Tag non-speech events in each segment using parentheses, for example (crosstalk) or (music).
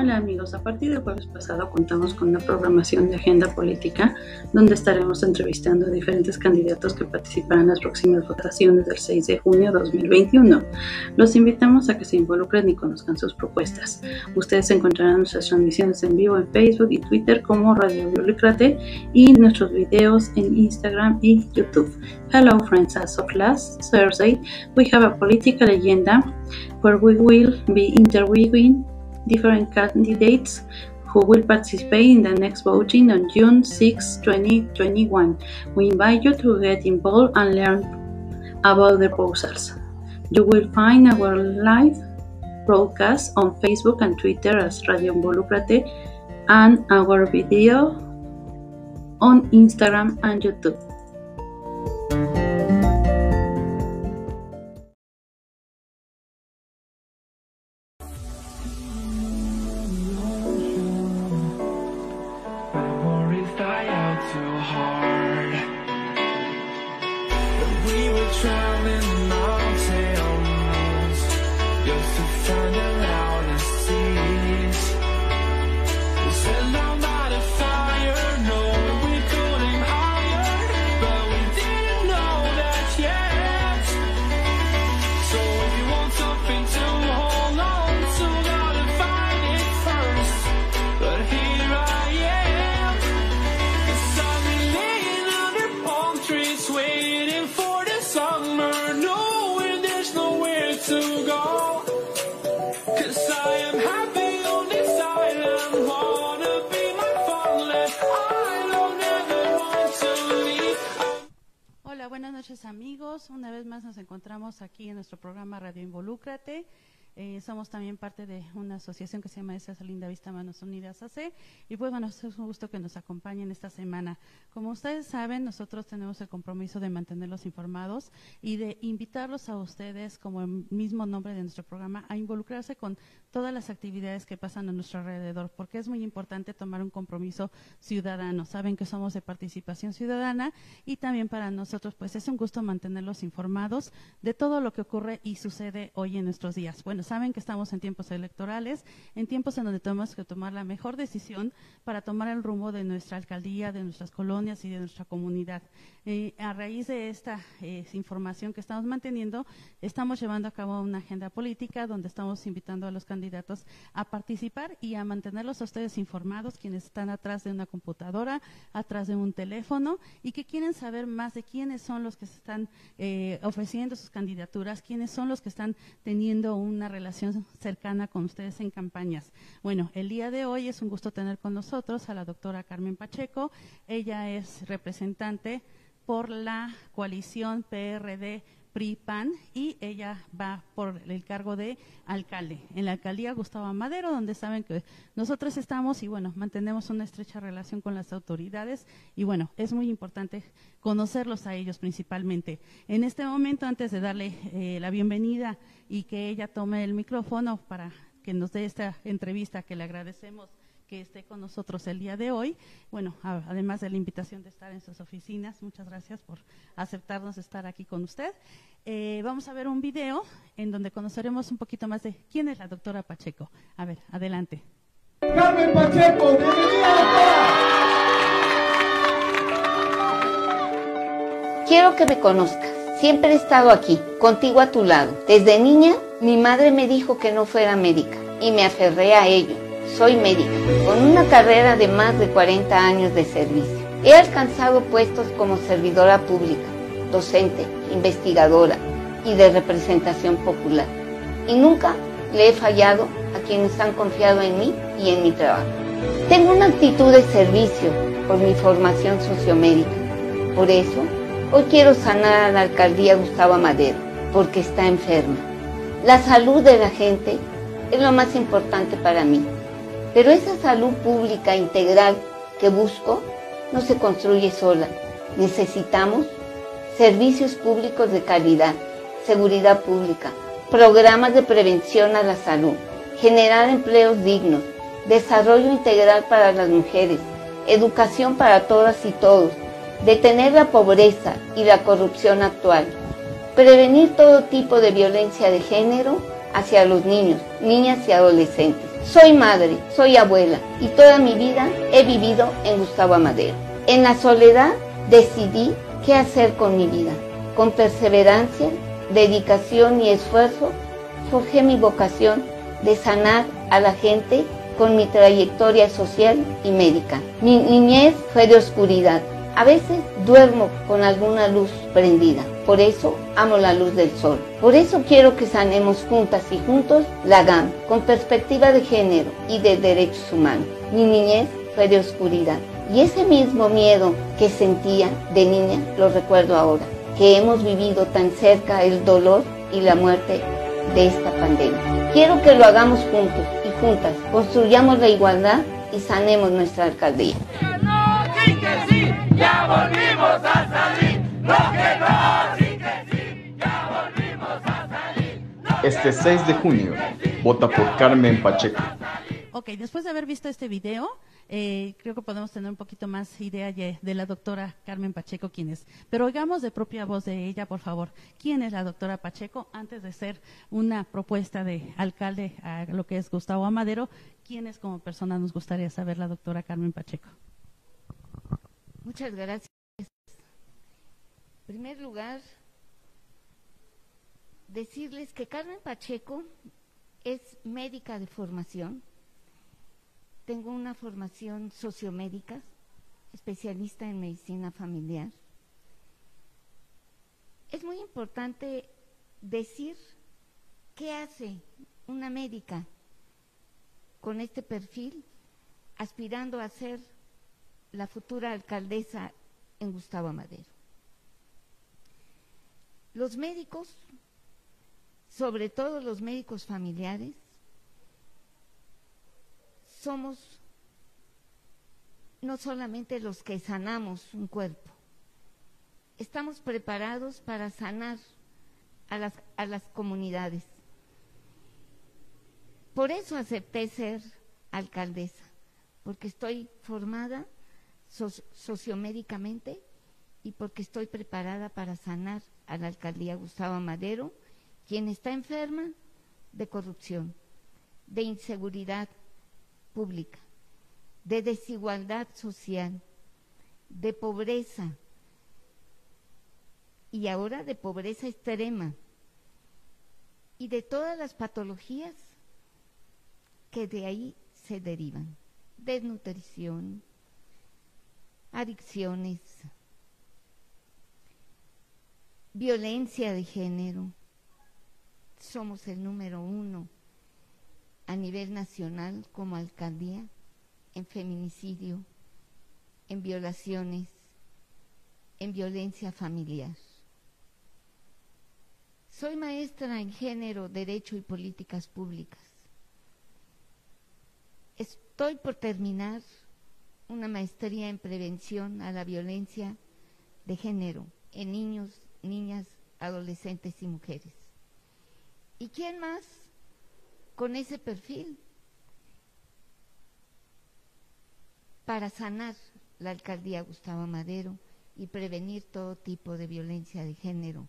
Hola amigos, a partir del jueves pasado contamos con una programación de agenda política donde estaremos entrevistando a diferentes candidatos que participarán en las próximas votaciones del 6 de junio de 2021. Los invitamos a que se involucren y conozcan sus propuestas. Ustedes encontrarán nuestras transmisiones en vivo en Facebook y Twitter como Radio Biolícrate y nuestros videos en Instagram y YouTube. Hello friends, as of last Thursday we have a political agenda where we will be interviewing different candidates who will participate in the next voting on June 6, 2021. We invite you to get involved and learn about the proposals. You will find our live broadcast on Facebook and Twitter as Radio Involucrate and our video on Instagram and YouTube. Amigos, una vez más nos encontramos aquí en nuestro programa Radio Involúcrate. Eh, somos también parte de una asociación que se llama Esa Linda Vista Manos Unidas AC. Y pues bueno, es un gusto que nos acompañen esta semana. Como ustedes saben, nosotros tenemos el compromiso de mantenerlos informados y de invitarlos a ustedes, como el mismo nombre de nuestro programa, a involucrarse con todas las actividades que pasan a nuestro alrededor, porque es muy importante tomar un compromiso ciudadano. Saben que somos de participación ciudadana y también para nosotros, pues es un gusto mantenerlos informados de todo lo que ocurre y sucede hoy en nuestros días. Bueno, saben que estamos en tiempos electorales, en tiempos en donde tenemos que tomar la mejor decisión para tomar el rumbo de nuestra alcaldía, de nuestras colonias y de nuestra comunidad. Eh, a raíz de esta eh, información que estamos manteniendo, estamos llevando a cabo una agenda política donde estamos invitando a los candidatos a participar y a mantenerlos a ustedes informados, quienes están atrás de una computadora, atrás de un teléfono y que quieren saber más de quiénes son los que se están eh, ofreciendo sus candidaturas, quiénes son los que están teniendo una relación cercana con ustedes en campañas. Bueno, el día de hoy es un gusto tener con nosotros a la doctora Carmen Pacheco. Ella es representante por la coalición PRD PRI-PAN y ella va por el cargo de alcalde en la alcaldía Gustavo Madero, donde saben que nosotros estamos y bueno, mantenemos una estrecha relación con las autoridades y bueno, es muy importante conocerlos a ellos principalmente. En este momento, antes de darle eh, la bienvenida y que ella tome el micrófono para que nos dé esta entrevista que le agradecemos que esté con nosotros el día de hoy. Bueno, además de la invitación de estar en sus oficinas, muchas gracias por aceptarnos estar aquí con usted. Eh, vamos a ver un video en donde conoceremos un poquito más de quién es la doctora Pacheco. A ver, adelante. Carmen Pacheco, bienvenida Quiero que me conozcas. Siempre he estado aquí, contigo a tu lado. Desde niña, mi madre me dijo que no fuera médica y me aferré a ello soy médica, con una carrera de más de 40 años de servicio. He alcanzado puestos como servidora pública, docente, investigadora y de representación popular. Y nunca le he fallado a quienes han confiado en mí y en mi trabajo. Tengo una actitud de servicio por mi formación sociomédica. Por eso, hoy quiero sanar a la alcaldía Gustavo Madero, porque está enferma. La salud de la gente es lo más importante para mí. Pero esa salud pública integral que busco no se construye sola. Necesitamos servicios públicos de calidad, seguridad pública, programas de prevención a la salud, generar empleos dignos, desarrollo integral para las mujeres, educación para todas y todos, detener la pobreza y la corrupción actual, prevenir todo tipo de violencia de género hacia los niños, niñas y adolescentes Soy madre, soy abuela y toda mi vida he vivido en Gustavo Amadero. En la soledad decidí qué hacer con mi vida. Con perseverancia, dedicación y esfuerzo, forjé mi vocación de sanar a la gente con mi trayectoria social y médica. Mi niñez fue de oscuridad. A veces duermo con alguna luz prendida. Por eso amo la luz del sol. Por eso quiero que sanemos juntas y juntos la GAM con perspectiva de género y de derechos humanos. Mi niñez fue de oscuridad. Y ese mismo miedo que sentía de niña lo recuerdo ahora, que hemos vivido tan cerca el dolor y la muerte de esta pandemia. Quiero que lo hagamos juntos y juntas, construyamos la igualdad y sanemos nuestra alcaldía. ya volvimos a salir, Este 6 de junio, vota por Carmen Pacheco. Ok, después de haber visto este video, eh, creo que podemos tener un poquito más idea de la doctora Carmen Pacheco, quién es. Pero oigamos de propia voz de ella, por favor, quién es la doctora Pacheco antes de ser una propuesta de alcalde a lo que es Gustavo Amadero. ¿Quién es como persona? Nos gustaría saber la doctora Carmen Pacheco. Muchas gracias. En primer lugar, decirles que Carmen Pacheco es médica de formación tengo una formación sociomédica, especialista en medicina familiar. Es muy importante decir qué hace una médica con este perfil aspirando a ser la futura alcaldesa en Gustavo Madero. Los médicos, sobre todo los médicos familiares, somos no solamente los que sanamos un cuerpo, estamos preparados para sanar a las, a las comunidades. Por eso acepté ser alcaldesa, porque estoy formada sociomédicamente y porque estoy preparada para sanar a la alcaldía Gustavo Madero, quien está enferma de corrupción, de inseguridad, pública, de desigualdad social, de pobreza y ahora de pobreza extrema y de todas las patologías que de ahí se derivan, desnutrición, adicciones, violencia de género. Somos el número uno a nivel nacional como alcaldía en feminicidio, en violaciones, en violencia familiar. Soy maestra en género, derecho y políticas públicas. Estoy por terminar una maestría en prevención a la violencia de género en niños, niñas, adolescentes y mujeres. ¿Y quién más con ese perfil para sanar la alcaldía Gustavo Madero y prevenir todo tipo de violencia de género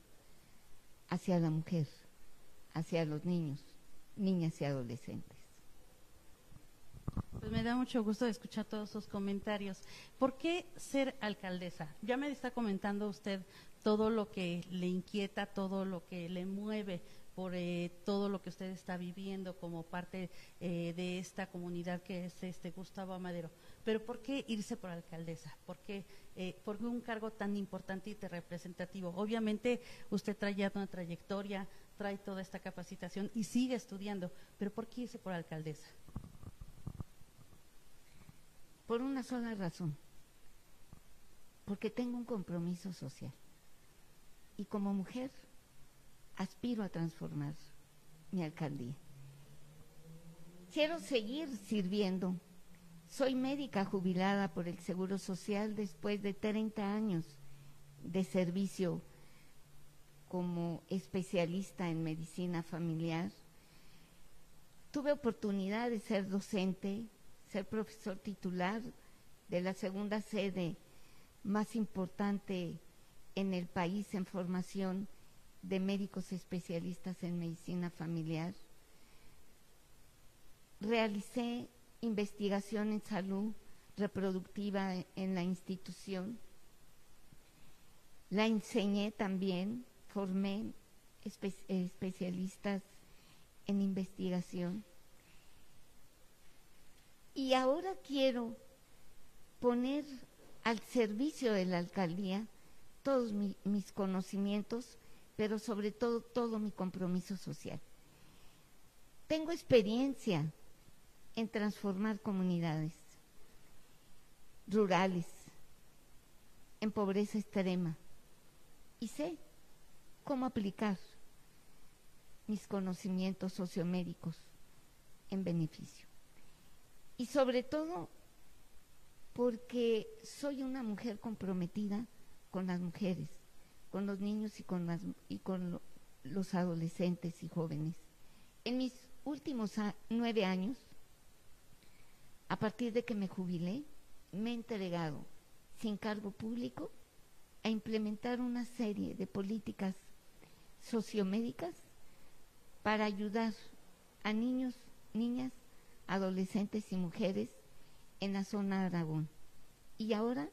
hacia la mujer, hacia los niños, niñas y adolescentes. Pues me da mucho gusto escuchar todos sus comentarios. ¿Por qué ser alcaldesa? Ya me está comentando usted todo lo que le inquieta, todo lo que le mueve por eh, todo lo que usted está viviendo como parte eh, de esta comunidad que es este Gustavo Amadero. Pero ¿por qué irse por alcaldesa? ¿Por qué, eh, ¿Por un cargo tan importante y representativo? Obviamente usted trae ya una trayectoria, trae toda esta capacitación y sigue estudiando, pero ¿por qué irse por alcaldesa? Por una sola razón, porque tengo un compromiso social. Y como mujer aspiro a transformar mi alcaldía. Quiero seguir sirviendo. Soy médica jubilada por el Seguro Social después de 30 años de servicio como especialista en medicina familiar. Tuve oportunidad de ser docente, ser profesor titular de la segunda sede más importante en el país en formación de médicos especialistas en medicina familiar. realicé investigación en salud reproductiva en la institución. La enseñé también, formé especialistas en investigación. Y ahora quiero poner al servicio de la alcaldía todos mis conocimientos, pero sobre todo todo mi compromiso social. Tengo experiencia en transformar comunidades rurales en pobreza extrema y sé cómo aplicar mis conocimientos sociomédicos en beneficio. Y sobre todo porque soy una mujer comprometida con las mujeres, con los niños y con, las, y con los adolescentes y jóvenes. En mis últimos nueve años, a partir de que me jubilé, me he entregado sin cargo público a implementar una serie de políticas sociomédicas para ayudar a niños, niñas, adolescentes y mujeres en la zona de Aragón. Y ahora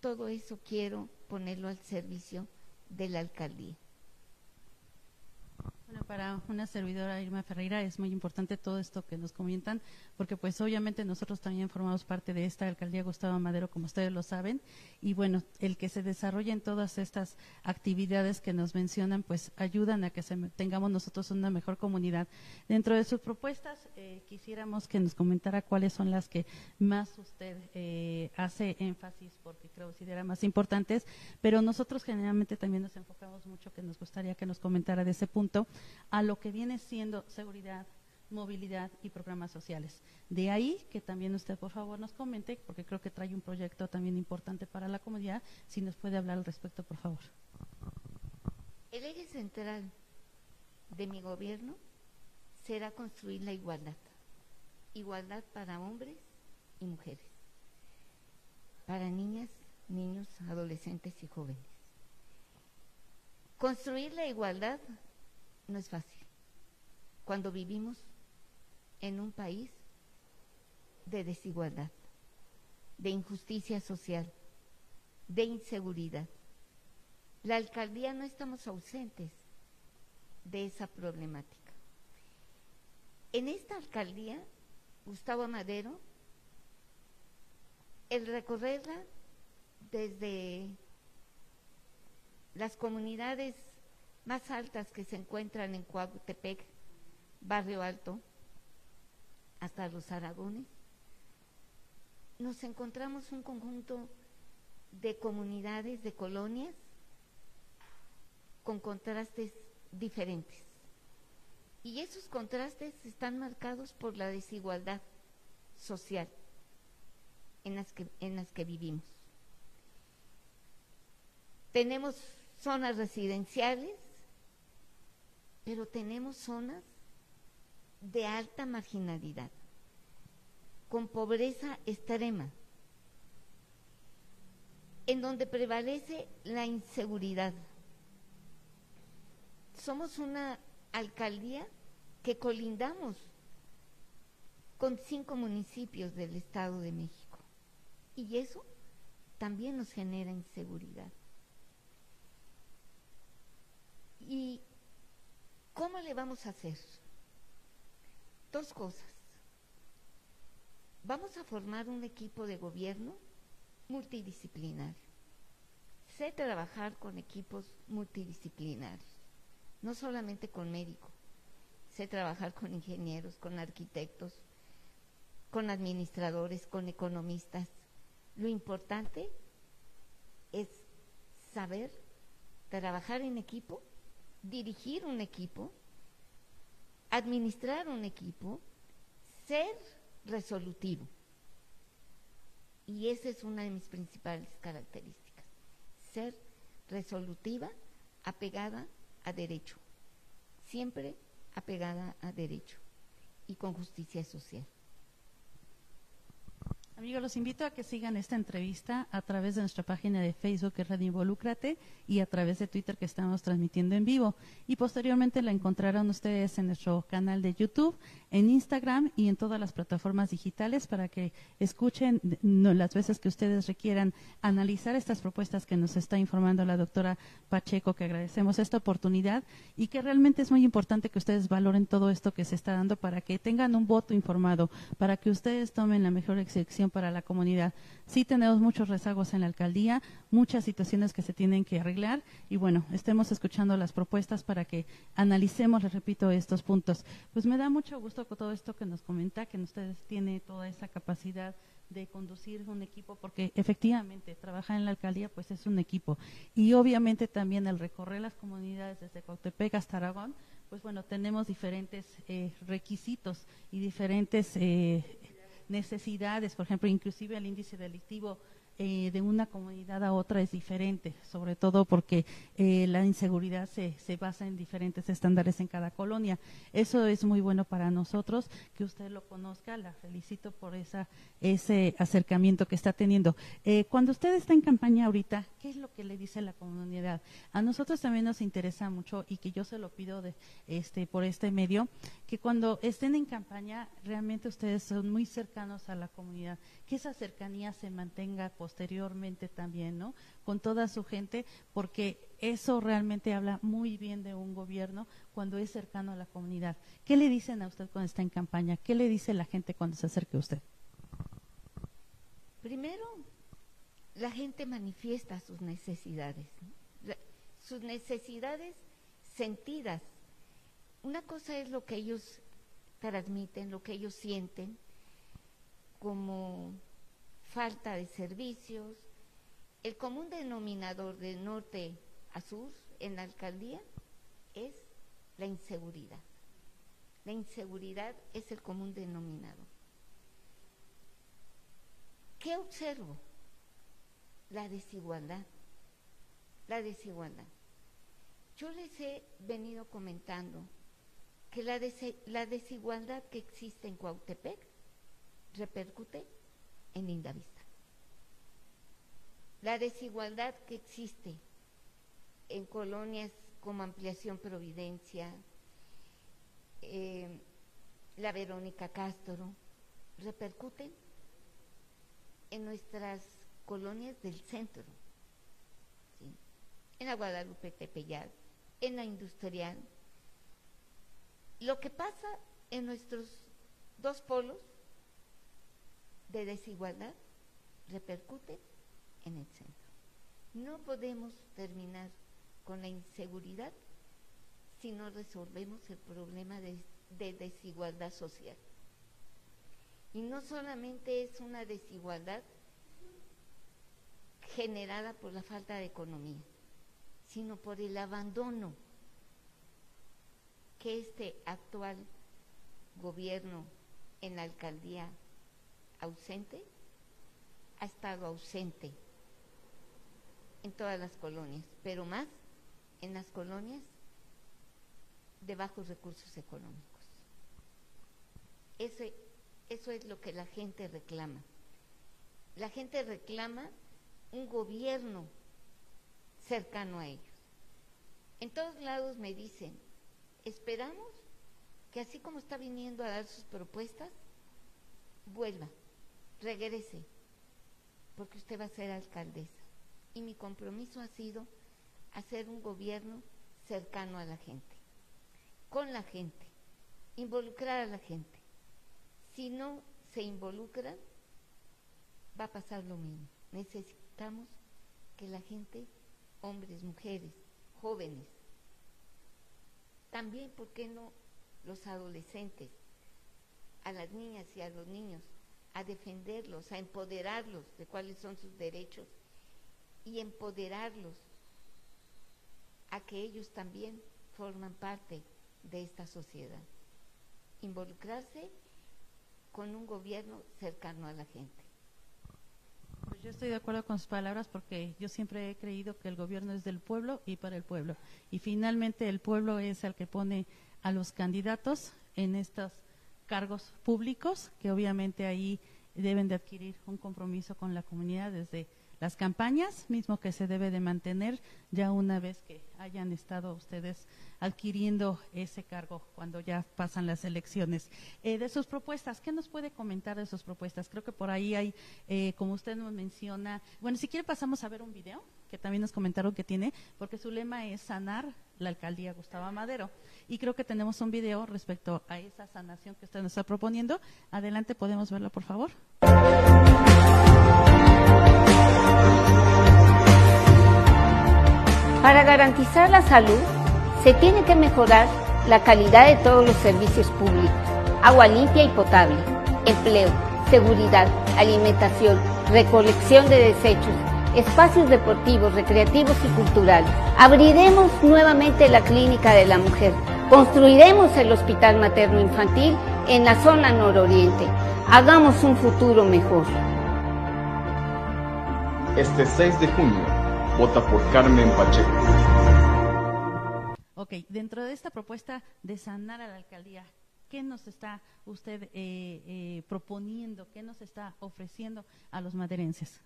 todo eso quiero ponerlo al servicio de la alcaldía. Para una servidora Irma Ferreira es muy importante todo esto que nos comentan, porque pues obviamente nosotros también formamos parte de esta alcaldía Gustavo Madero, como ustedes lo saben, y bueno, el que se desarrollen todas estas actividades que nos mencionan, pues ayudan a que tengamos nosotros una mejor comunidad. Dentro de sus propuestas, eh, quisiéramos que nos comentara cuáles son las que más usted eh, hace énfasis, porque creo que considera más importantes, pero nosotros generalmente también nos enfocamos mucho, que nos gustaría que nos comentara de ese punto a lo que viene siendo seguridad, movilidad y programas sociales. De ahí que también usted, por favor, nos comente, porque creo que trae un proyecto también importante para la comunidad, si nos puede hablar al respecto, por favor. El eje central de mi gobierno será construir la igualdad. Igualdad para hombres y mujeres, para niñas, niños, adolescentes y jóvenes. Construir la igualdad no es fácil. Cuando vivimos en un país de desigualdad, de injusticia social, de inseguridad. La alcaldía no estamos ausentes de esa problemática. En esta alcaldía, Gustavo Madero, el recorrerla desde las comunidades más altas que se encuentran en Coautepec, Barrio Alto, hasta los Aragones, nos encontramos un conjunto de comunidades, de colonias, con contrastes diferentes. Y esos contrastes están marcados por la desigualdad social en las que, en las que vivimos. Tenemos zonas residenciales pero tenemos zonas de alta marginalidad, con pobreza extrema, en donde prevalece la inseguridad. Somos una alcaldía que colindamos con cinco municipios del Estado de México. Y eso también nos genera inseguridad. Y ¿Cómo le vamos a hacer? Dos cosas. Vamos a formar un equipo de gobierno multidisciplinario. Sé trabajar con equipos multidisciplinarios, no solamente con médicos. Sé trabajar con ingenieros, con arquitectos, con administradores, con economistas. Lo importante es saber trabajar en equipo dirigir un equipo, administrar un equipo, ser resolutivo. Y esa es una de mis principales características. Ser resolutiva, apegada a derecho. Siempre apegada a derecho y con justicia social. Amigos, los invito a que sigan esta entrevista a través de nuestra página de Facebook, que es Radio Involúcrate, y a través de Twitter, que estamos transmitiendo en vivo. Y posteriormente la encontrarán ustedes en nuestro canal de YouTube, en Instagram y en todas las plataformas digitales para que escuchen las veces que ustedes requieran analizar estas propuestas que nos está informando la doctora Pacheco, que agradecemos esta oportunidad y que realmente es muy importante que ustedes valoren todo esto que se está dando para que tengan un voto informado, para que ustedes tomen la mejor excepción para la comunidad. Sí tenemos muchos rezagos en la alcaldía, muchas situaciones que se tienen que arreglar y bueno, estemos escuchando las propuestas para que analicemos, les repito, estos puntos. Pues me da mucho gusto con todo esto que nos comenta, que ustedes tienen toda esa capacidad de conducir un equipo, porque efectivamente trabajar en la alcaldía pues es un equipo. Y obviamente también el recorrer las comunidades desde Cautepec hasta Aragón, pues bueno, tenemos diferentes eh, requisitos y diferentes eh, necesidades, por ejemplo, inclusive el índice delictivo eh, de una comunidad a otra es diferente, sobre todo porque eh, la inseguridad se, se basa en diferentes estándares en cada colonia. Eso es muy bueno para nosotros, que usted lo conozca, la felicito por esa, ese acercamiento que está teniendo. Eh, cuando usted está en campaña ahorita, ¿qué es lo que le dice la comunidad? A nosotros también nos interesa mucho y que yo se lo pido de, este, por este medio, que cuando estén en campaña, realmente ustedes son muy cercanos a la comunidad, que esa cercanía se mantenga posteriormente también, ¿no? Con toda su gente, porque eso realmente habla muy bien de un gobierno cuando es cercano a la comunidad. ¿Qué le dicen a usted cuando está en campaña? ¿Qué le dice la gente cuando se acerque a usted? Primero, la gente manifiesta sus necesidades, sus necesidades sentidas. Una cosa es lo que ellos transmiten, lo que ellos sienten como falta de servicios. El común denominador de norte a sur en la alcaldía es la inseguridad. La inseguridad es el común denominador. ¿Qué observo? La desigualdad. La desigualdad. Yo les he venido comentando que la, desigualdad que existe en Cuautepec repercute en Lindavista. La desigualdad que existe en colonias como Ampliación Providencia, eh, la Verónica Castro, repercuten en nuestras colonias del centro, en la Guadalupe Tepeyal, en la industrial. Lo que pasa en nuestros dos polos de desigualdad repercute en el centro. No podemos terminar con la inseguridad si no resolvemos el problema de, desigualdad social. Y no solamente es una desigualdad generada por la falta de economía, sino por el abandono que este actual gobierno en la alcaldía ausente, ha estado ausente en todas las colonias, pero más en las colonias de bajos recursos económicos. Ese, eso es lo que la gente reclama. La gente reclama un gobierno cercano a ellos. En todos lados me dicen, esperamos que así como está viniendo a dar sus propuestas, vuelva regrese, porque usted va a ser alcaldesa. Y mi compromiso ha sido hacer un gobierno cercano a la gente, con la gente, involucrar a la gente. Si no se involucran, va a pasar lo mismo. Necesitamos que la gente, hombres, mujeres, jóvenes, también, ¿por qué no los adolescentes, a las niñas y a los niños, a defenderlos, a empoderarlos de cuáles son sus derechos y empoderarlos a que ellos también forman parte de esta sociedad. Involucrarse con un gobierno cercano a la gente. Pues yo estoy de acuerdo con sus palabras porque yo siempre he creído que el gobierno es del pueblo y para el pueblo. Y finalmente el pueblo es el que pone a los candidatos en estos cargos públicos, que obviamente ahí deben de adquirir un compromiso con la comunidad desde las campañas, mismo que se debe de mantener ya una vez que hayan estado ustedes adquiriendo ese cargo cuando ya pasan las elecciones. Eh, de sus propuestas, ¿qué nos puede comentar de sus propuestas? Creo que por ahí hay, eh, como usted nos menciona, bueno, si quiere pasamos a ver un video que también nos comentaron que tiene, porque su lema es sanar la alcaldía Gustavo Madero. Y creo que tenemos un video respecto a esa sanación que usted nos está proponiendo. Adelante, podemos verlo, por favor. Para garantizar la salud, se tiene que mejorar la calidad de todos los servicios públicos, agua limpia y potable, empleo, seguridad, alimentación, recolección de desechos, espacios deportivos, recreativos y culturales. Abriremos nuevamente la Clínica de la Mujer. Construiremos el Hospital Materno Infantil en la zona nororiente. Hagamos un futuro mejor. Este 6 de junio, vota por Carmen Pacheco. Ok, dentro de esta propuesta de sanar a la alcaldía, ¿qué nos está usted eh, eh, proponiendo? ¿Qué nos está ofreciendo a los maderenses?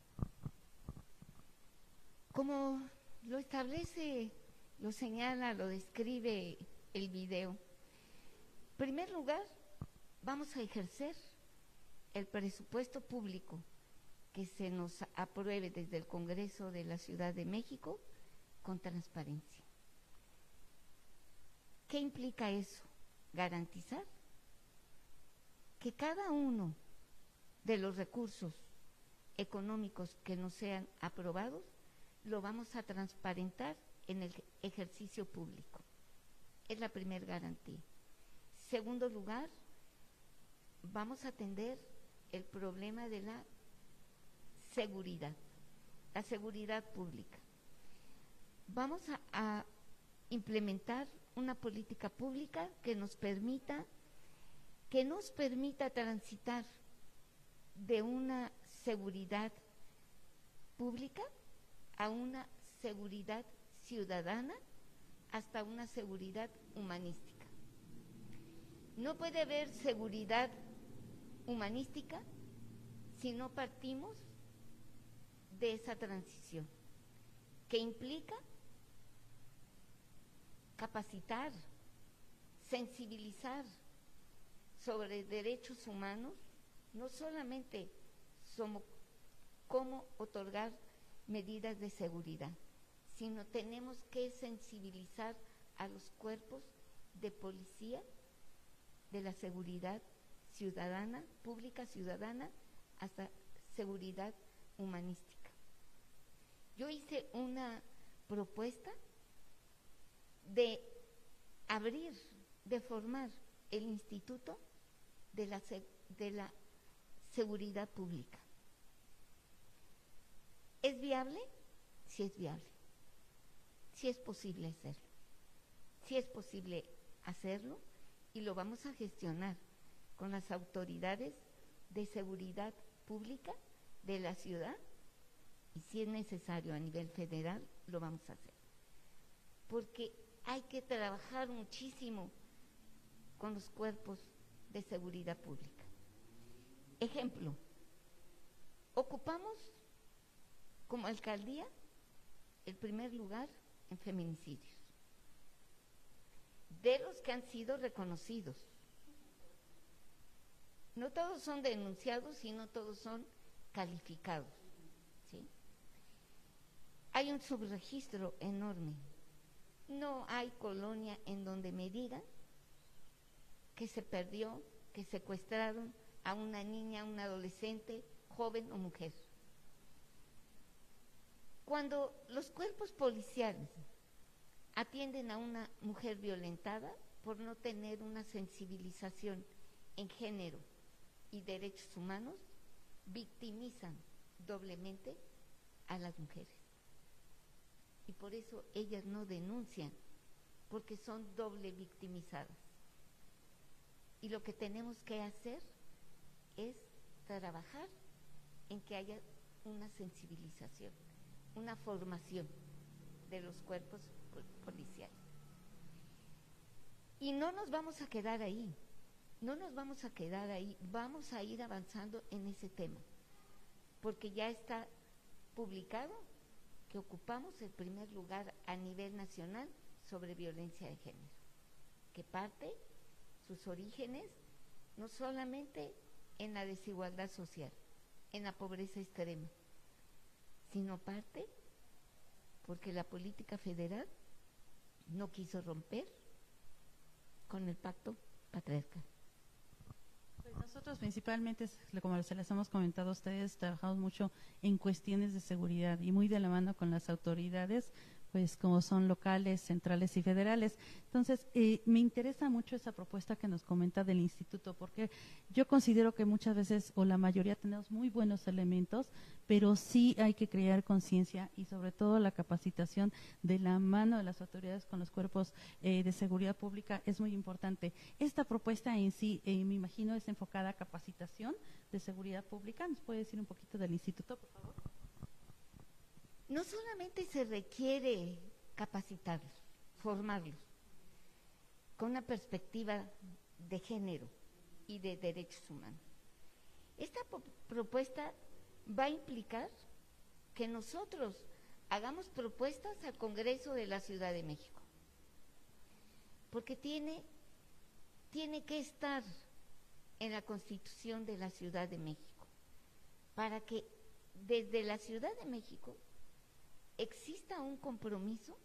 Como lo establece, lo señala, lo describe el video. En primer lugar, vamos a ejercer el presupuesto público que se nos apruebe desde el Congreso de la Ciudad de México con transparencia. ¿Qué implica eso? Garantizar que cada uno de los recursos económicos que nos sean aprobados lo vamos a transparentar en el ejercicio público. Es la primera garantía. Segundo lugar, vamos a atender el problema de la seguridad, la seguridad pública. Vamos a, implementar una política pública que nos permita que nos permita transitar de una seguridad pública a una seguridad ciudadana hasta una seguridad humanística. No puede haber seguridad humanística si no partimos de esa transición, que implica capacitar, sensibilizar sobre derechos humanos, no solamente somos cómo otorgar medidas de seguridad, sino tenemos que sensibilizar a los cuerpos de policía de la seguridad ciudadana, pública ciudadana, hasta seguridad humanística. Yo hice una propuesta de abrir, de formar el Instituto de la, de la Seguridad Pública. ¿Es viable? Sí es viable. Sí es posible hacerlo. Sí es posible hacerlo y lo vamos a gestionar con las autoridades de seguridad pública de la ciudad y si es necesario a nivel federal, lo vamos a hacer. Porque hay que trabajar muchísimo con los cuerpos de seguridad pública. Ejemplo, ocupamos como alcaldía el primer lugar en feminicidios, de los que han sido reconocidos. No todos son denunciados, sino todos son calificados. Hay un subregistro enorme. No hay colonia en donde me digan que se perdió, que secuestraron a una niña, a un adolescente, joven o mujer. Cuando los cuerpos policiales atienden a una mujer violentada por no tener una sensibilización en género y derechos humanos, victimizan doblemente a las mujeres. Y por eso ellas no denuncian, porque son doble victimizadas. Y lo que tenemos que hacer es trabajar en que haya una sensibilización una formación de los cuerpos policiales. Y no nos vamos a quedar ahí. no nos vamos a quedar ahí, vamos a ir avanzando en ese tema, porque ya está publicado que ocupamos el primer lugar a nivel nacional sobre violencia de género, que parte sus orígenes no solamente en la desigualdad social, en la pobreza extrema, sino parte porque la política federal no quiso romper con el pacto patriarcal. Pues nosotros principalmente, como se les hemos comentado a ustedes, trabajamos mucho en cuestiones de seguridad y muy de la mano con las autoridades pues como son locales, centrales y federales. Entonces, eh, me interesa mucho esa propuesta que nos comenta del instituto, porque yo considero que muchas veces, o la mayoría, tenemos muy buenos elementos, pero sí hay que crear conciencia y sobre todo la capacitación de la mano de las autoridades con los cuerpos eh, de seguridad pública es muy importante. Esta propuesta en sí, eh, me imagino, es enfocada a capacitación de seguridad pública. ¿Nos puede decir un poquito del instituto, por favor? No solamente se requiere capacitarlos, formarlos, con una perspectiva de género y de derechos humanos. Esta propuesta va a implicar que nosotros hagamos propuestas al Congreso de la Ciudad de México, porque tiene, tiene que estar en la Constitución de la Ciudad de México, para que desde la Ciudad de México exista un compromiso,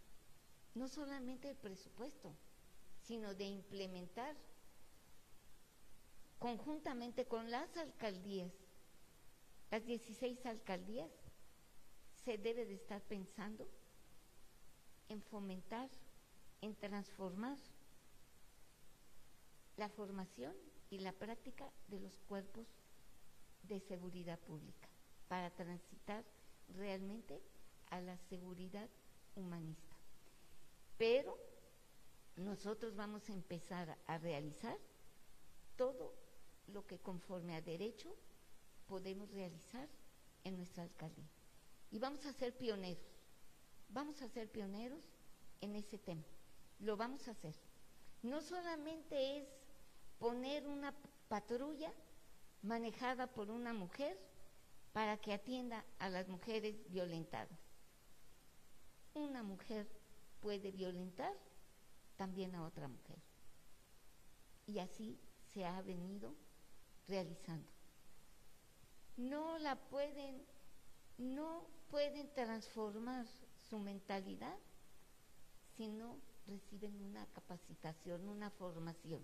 no solamente del presupuesto, sino de implementar conjuntamente con las alcaldías, las 16 alcaldías, se debe de estar pensando en fomentar, en transformar la formación y la práctica de los cuerpos de seguridad pública para transitar realmente a la seguridad humanista. Pero nosotros vamos a empezar a realizar todo lo que conforme a derecho podemos realizar en nuestra alcaldía. Y vamos a ser pioneros, vamos a ser pioneros en ese tema. Lo vamos a hacer. No solamente es poner una patrulla manejada por una mujer para que atienda a las mujeres violentadas una mujer puede violentar también a otra mujer. Y así se ha venido realizando. No la pueden, no pueden transformar su mentalidad si no reciben una capacitación, una formación.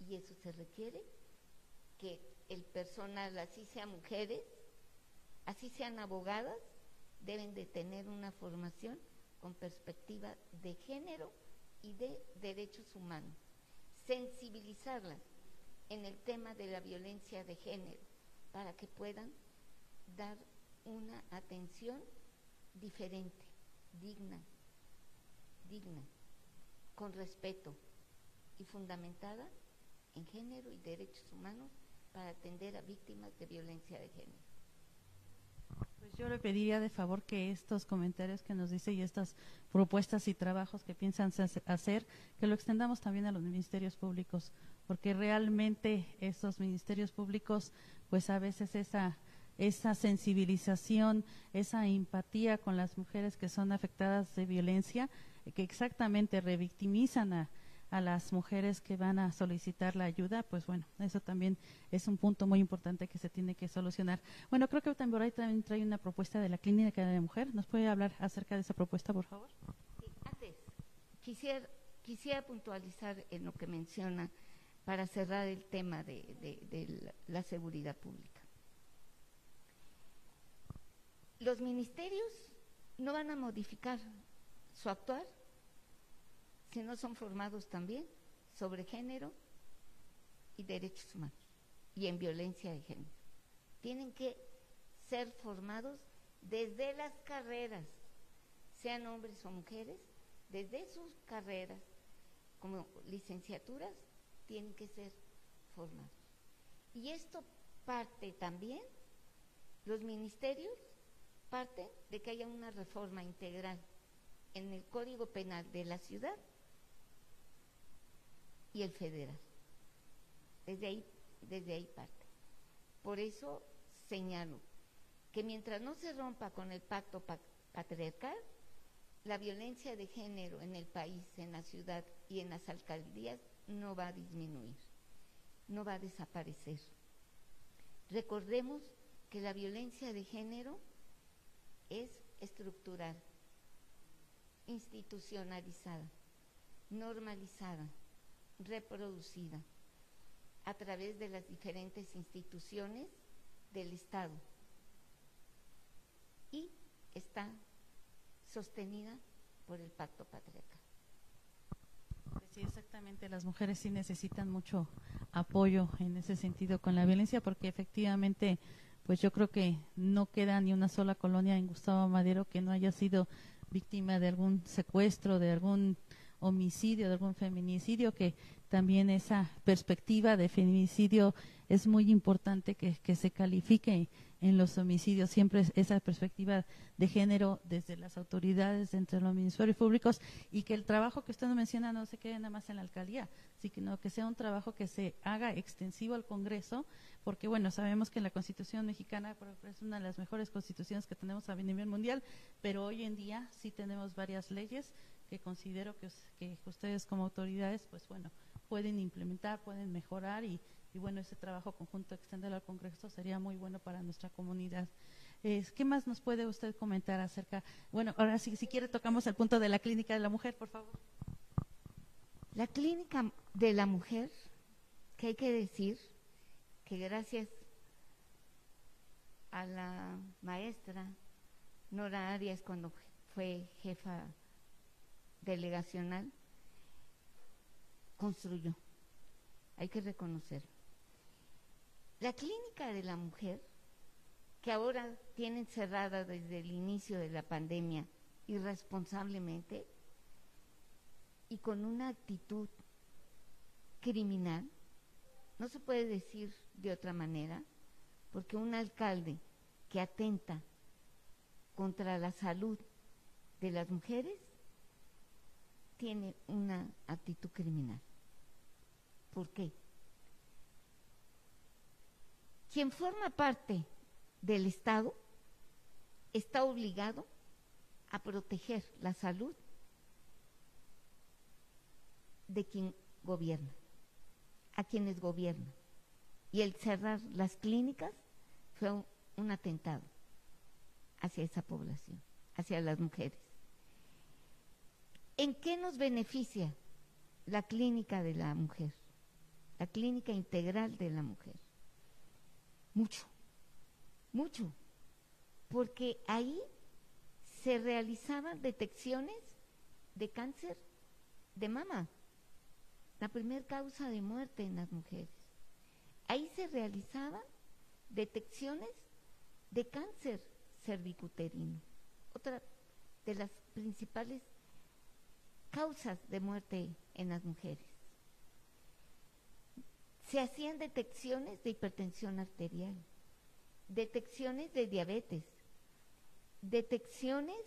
Y eso se requiere que el personal, así sean mujeres, así sean abogadas, deben de tener una formación con perspectiva de género y de derechos humanos, sensibilizarlas en el tema de la violencia de género para que puedan dar una atención diferente, digna, digna, con respeto y fundamentada en género y derechos humanos para atender a víctimas de violencia de género. Pues yo le pediría de favor que estos comentarios que nos dice y estas propuestas y trabajos que piensan hacer, que lo extendamos también a los ministerios públicos, porque realmente esos ministerios públicos, pues a veces esa esa sensibilización, esa empatía con las mujeres que son afectadas de violencia, que exactamente revictimizan a, a las mujeres que van a solicitar la ayuda, pues bueno, eso también es un punto muy importante que se tiene que solucionar. Bueno, creo que también ahí también trae una propuesta de la Clínica de la Mujer. ¿Nos puede hablar acerca de esa propuesta, por favor? Antes, quisiera, quisiera puntualizar en lo que menciona para cerrar el tema de, de la seguridad pública. Los ministerios no van a modificar su actuar si no son formados también sobre género y derechos humanos y en violencia de género. Tienen que ser formados desde las carreras, sean hombres o mujeres, desde sus carreras como licenciaturas, tienen que ser formados. Y esto parte también, los ministerios parten de que haya una reforma integral en el Código Penal de la ciudad y el federal. Desde ahí, desde ahí parte. Por eso señalo que mientras no se rompa con el pacto patriarcal, la violencia de género en el país, en la ciudad y en las alcaldías no va a disminuir, no va a desaparecer. Recordemos que la violencia de género es estructural, institucionalizada, normalizada, reproducida a través de las diferentes instituciones del Estado y está sostenida por el pacto patriarcal. Pues sí, exactamente. Las mujeres sí necesitan mucho apoyo en ese sentido con la violencia, porque efectivamente, pues yo creo que no queda ni una sola colonia en Gustavo Madero que no haya sido víctima de algún secuestro, de algún homicidio, de algún feminicidio, que también esa perspectiva de feminicidio es muy importante que, se califique en los homicidios, siempre esa perspectiva de género desde las autoridades, entre los ministerios públicos, y que el trabajo que usted menciona no se quede nada más en la alcaldía, sino que sea un trabajo que se haga extensivo al Congreso, porque bueno, sabemos que la Constitución mexicana es una de las mejores constituciones que tenemos a nivel mundial, pero hoy en día sí tenemos varias leyes que considero que, ustedes como autoridades, pues bueno, pueden implementar, pueden mejorar y y bueno, ese trabajo conjunto extenderlo al Congreso sería muy bueno para nuestra comunidad. ¿Qué más nos puede usted comentar acerca? Bueno, ahora sí, si quiere tocamos el punto de la clínica de la mujer, por favor. La clínica de la mujer, que hay que decir que gracias a la maestra Nora Arias cuando fue jefa delegacional, construyó. Hay que reconocerlo. La clínica de la mujer, que ahora tienen cerrada desde el inicio de la pandemia irresponsablemente y con una actitud criminal, no se puede decir de otra manera, porque un alcalde que atenta contra la salud de las mujeres tiene una actitud criminal. ¿Por qué? Quien forma parte del Estado está obligado a proteger la salud de quien gobierna, a quienes gobiernan. Y el cerrar las clínicas fue un, atentado hacia esa población, hacia las mujeres. ¿En qué nos beneficia la clínica de la mujer? La clínica integral de la mujer mucho, mucho, porque ahí se realizaban detecciones de cáncer de mama, la primera causa de muerte en las mujeres. Ahí se realizaban detecciones de cáncer cervicuterino, otra de las principales causas de muerte en las mujeres se hacían detecciones de hipertensión arterial, detecciones de diabetes, detecciones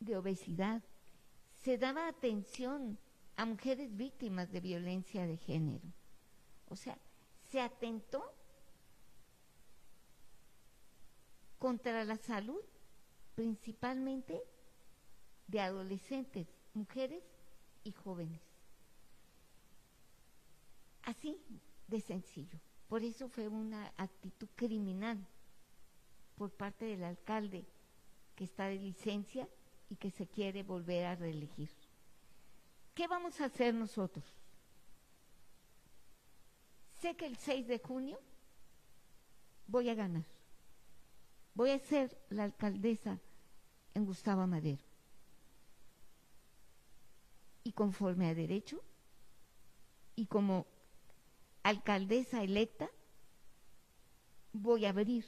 de obesidad. Se daba atención a mujeres víctimas de violencia de género. O sea, se atentó contra la salud principalmente de adolescentes, mujeres y jóvenes. Así de sencillo. Por eso fue una actitud criminal por parte del alcalde que está de licencia y que se quiere volver a reelegir. ¿Qué vamos a hacer nosotros? Sé que el 6 de junio voy a ganar. Voy a ser la alcaldesa en Gustavo Madero. Y conforme a derecho, y como alcaldesa electa, voy a abrir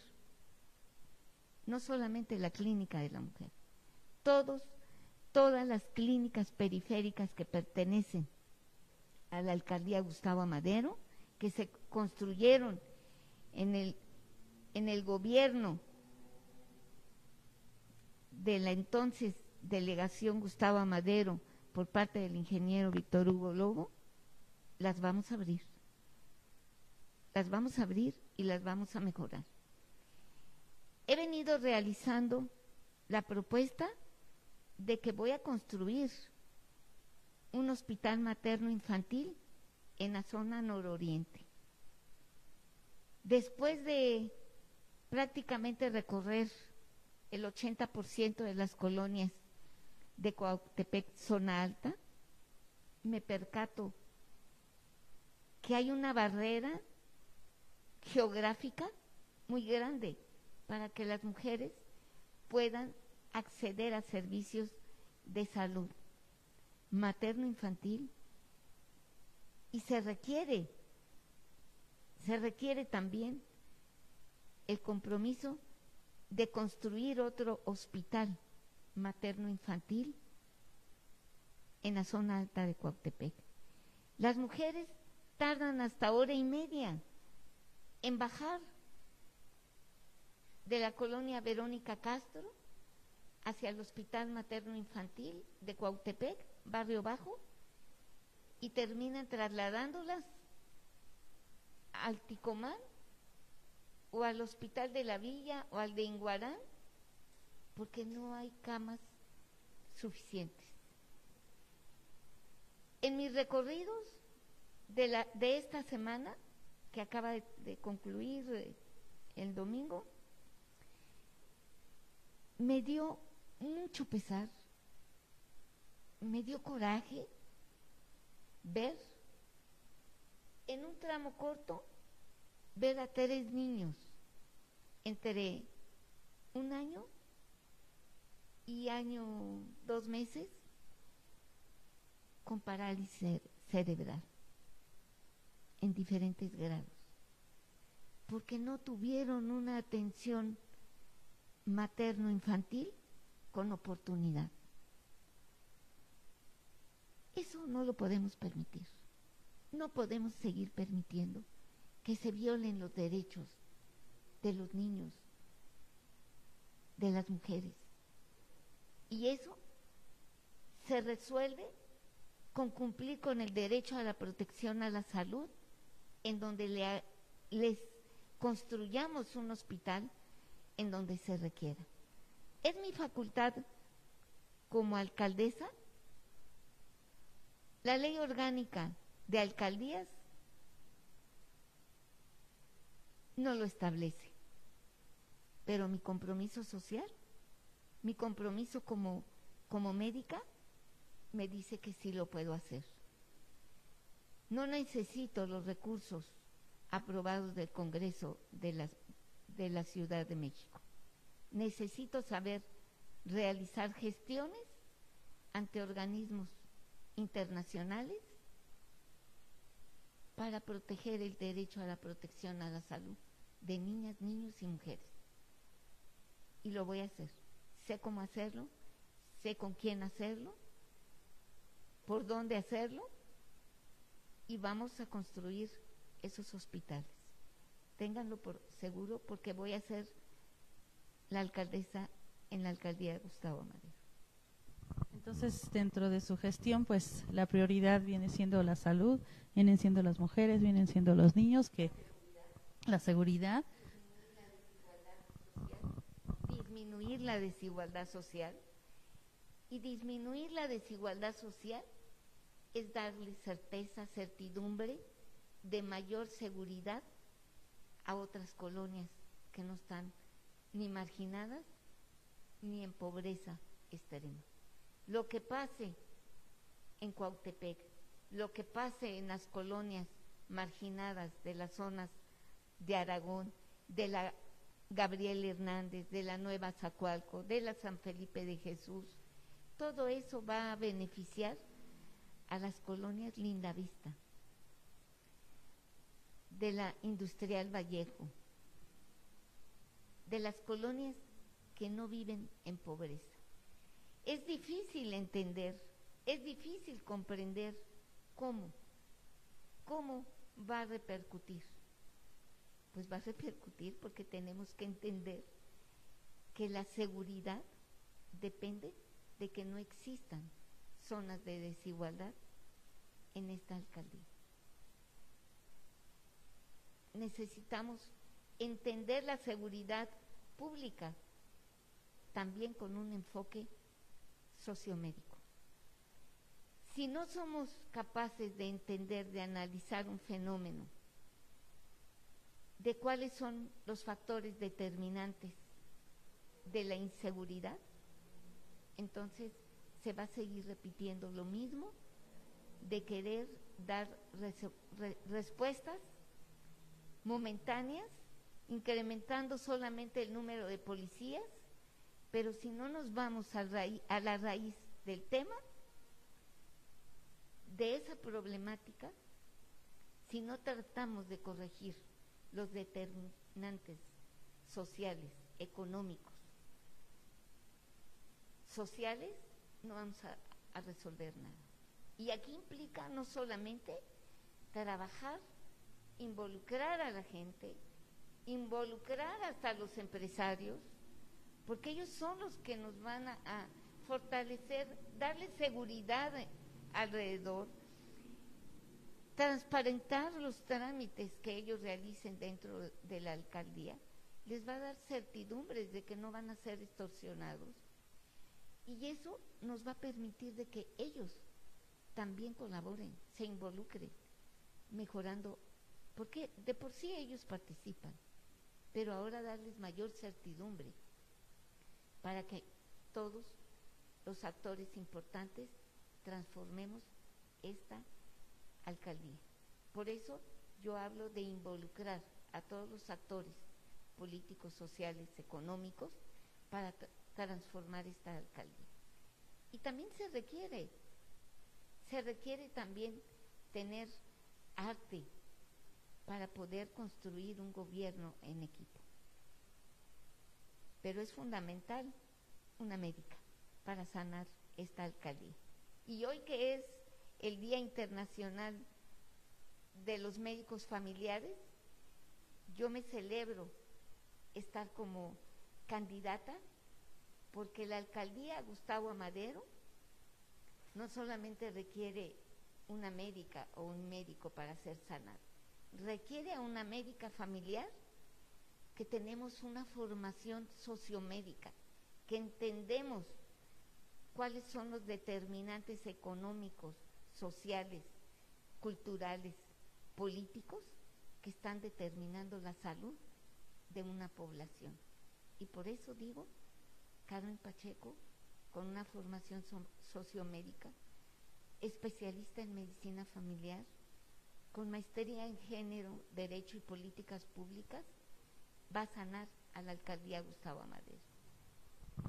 no solamente la clínica de la mujer, todos, todas las clínicas periféricas que pertenecen a la alcaldía Gustavo Amadero, que se construyeron en el, en el gobierno de la entonces delegación Gustavo Amadero por parte del ingeniero Víctor Hugo Lobo, las vamos a abrir. Las vamos a abrir y las vamos a mejorar. He venido realizando la propuesta de que voy a construir un hospital materno infantil en la zona nororiente. Después de prácticamente recorrer el 80% de las colonias de Coautepec, zona alta, me percato que hay una barrera geográfica muy grande para que las mujeres puedan acceder a servicios de salud materno-infantil y se requiere, se requiere también el compromiso de construir otro hospital materno-infantil en la zona alta de Coautepec. Las mujeres tardan hasta hora y media en bajar de la colonia Verónica Castro hacia el Hospital Materno Infantil de Cuautepec, Barrio Bajo, y terminan trasladándolas al Ticomán o al Hospital de la Villa o al de Inguarán, porque no hay camas suficientes. En mis recorridos de, la, de esta semana, que acaba de, concluir eh, el domingo, me dio mucho pesar, me dio coraje ver en un tramo corto, ver a tres niños entre un año y año dos meses con parálisis cerebral en diferentes grados, porque no tuvieron una atención materno-infantil con oportunidad. Eso no lo podemos permitir. No podemos seguir permitiendo que se violen los derechos de los niños, de las mujeres. Y eso se resuelve con cumplir con el derecho a la protección a la salud, en donde les construyamos un hospital en donde se requiera. Es mi facultad como alcaldesa. La ley orgánica de alcaldías no lo establece, pero mi compromiso social, mi compromiso como, como médica, me dice que sí lo puedo hacer. No necesito los recursos aprobados del Congreso de, las, de la Ciudad de México necesito saber realizar gestiones ante organismos internacionales para proteger el derecho a la protección a la salud de niñas, niños y mujeres. Y lo voy a hacer. Sé cómo hacerlo, sé con quién hacerlo, por dónde hacerlo y vamos a construir esos hospitales. Ténganlo por seguro porque voy a hacer la alcaldesa en la alcaldía de Gustavo Madero. Entonces, dentro de su gestión, pues la prioridad viene siendo la salud, vienen siendo las mujeres, vienen siendo los niños, que la seguridad. Disminuir la desigualdad social. Y disminuir la desigualdad social es darle certeza, certidumbre de mayor seguridad a otras colonias que no están ni marginadas ni en pobreza extrema. Lo que pase en Cuautepec, lo que pase en las colonias marginadas de las zonas de Aragón, de la Gabriel Hernández, de la Nueva Zacualco, de la San Felipe de Jesús, todo eso va a beneficiar a las colonias Linda Vista, de la Industrial Vallejo, de las colonias que no viven en pobreza. Es difícil entender, es difícil comprender cómo, cómo va a repercutir. Pues va a repercutir porque tenemos que entender que la seguridad depende de que no existan zonas de desigualdad en esta alcaldía. necesitamos entender la seguridad pública también con un enfoque sociomédico. Si no somos capaces de entender, de analizar un fenómeno, de cuáles son los factores determinantes de la inseguridad, entonces se va a seguir repitiendo lo mismo de querer dar respuestas momentáneas, incrementando solamente el número de policías, pero si no nos vamos a, la raíz del tema, de esa problemática, si no tratamos de corregir los determinantes sociales, económicos, sociales, no vamos a, resolver nada. Y aquí implica no solamente trabajar, involucrar a la gente, involucrar hasta los empresarios, porque ellos son los que nos van a, a fortalecer, darle seguridad alrededor, transparentar los trámites que ellos realicen dentro de la alcaldía, les va a dar certidumbres de que no van a ser extorsionados. Y eso nos va a permitir de que ellos también colaboren, se involucren, mejorando, porque de por sí ellos participan, pero ahora darles mayor certidumbre para que todos los actores importantes transformemos esta alcaldía. Por eso yo hablo de involucrar a todos los actores políticos, sociales, económicos, para transformar esta alcaldía. Y también se requiere, se requiere también tener arte para poder construir un gobierno en equipo. Pero es fundamental una médica para sanar esta alcaldía. Y hoy que es el Día Internacional de los Médicos Familiares, yo me celebro estar como candidata porque la alcaldía Gustavo Amadero no solamente requiere una médica o un médico para ser sanado, requiere a una médica familiar que tenemos una formación sociomédica, que entendemos cuáles son los determinantes económicos, sociales, culturales, políticos que están determinando la salud de una población. Y por eso digo, Carmen Pacheco, con una formación sociomédica, especialista en medicina familiar, con maestría en género, derecho y políticas públicas, va a sanar a la alcaldía Gustavo Amadero.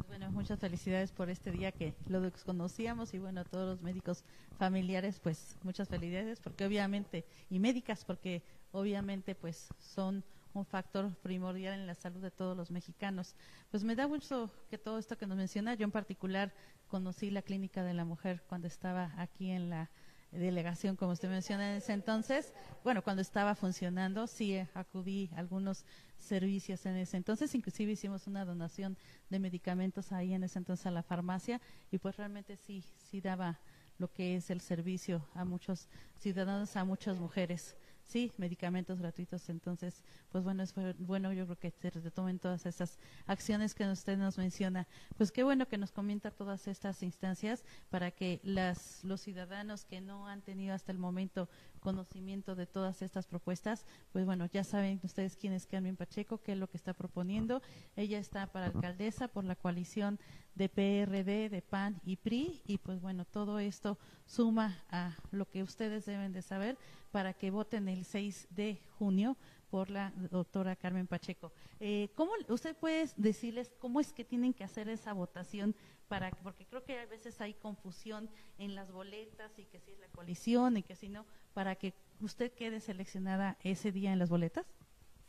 Bueno, muchas felicidades por este día que lo desconocíamos y bueno, a todos los médicos familiares, pues muchas felicidades porque obviamente, y médicas porque obviamente pues son un factor primordial en la salud de todos los mexicanos. Pues me da mucho que todo esto que nos menciona, yo en particular conocí la clínica de la mujer cuando estaba aquí en la delegación, como usted menciona en ese entonces. Bueno, cuando estaba funcionando, sí acudí a algunos servicios en ese entonces, inclusive hicimos una donación de medicamentos ahí en ese entonces a la farmacia y pues realmente sí, sí daba lo que es el servicio a muchos ciudadanos, a muchas mujeres sí, medicamentos gratuitos. Entonces, pues bueno, es bueno yo creo que se retomen todas esas acciones que usted nos menciona. Pues qué bueno que nos comenta todas estas instancias para que las, los ciudadanos que no han tenido hasta el momento conocimiento de todas estas propuestas, pues bueno, ya saben ustedes quién es Carmen Pacheco, qué es lo que está proponiendo. Ella está para alcaldesa por la coalición de PRD, de PAN y PRI, y pues bueno, todo esto suma a lo que ustedes deben de saber para que voten el 6 de junio por la doctora Carmen Pacheco. Eh, ¿Cómo usted puede decirles cómo es que tienen que hacer esa votación para porque creo que a veces hay confusión en las boletas y que si es la coalición y que si no para que usted quede seleccionada ese día en las boletas?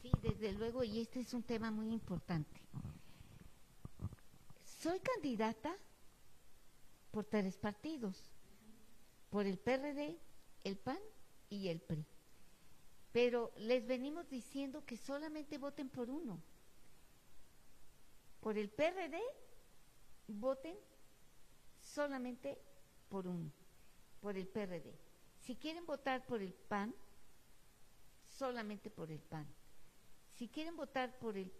Sí, desde luego y este es un tema muy importante. Soy candidata por tres partidos, por el PRD, el PAN y el PRI. Pero les venimos diciendo que solamente voten por uno. Por el PRD, voten solamente por uno, por el PRD. Si quieren votar por el PAN, solamente por el PAN. Si quieren votar por el,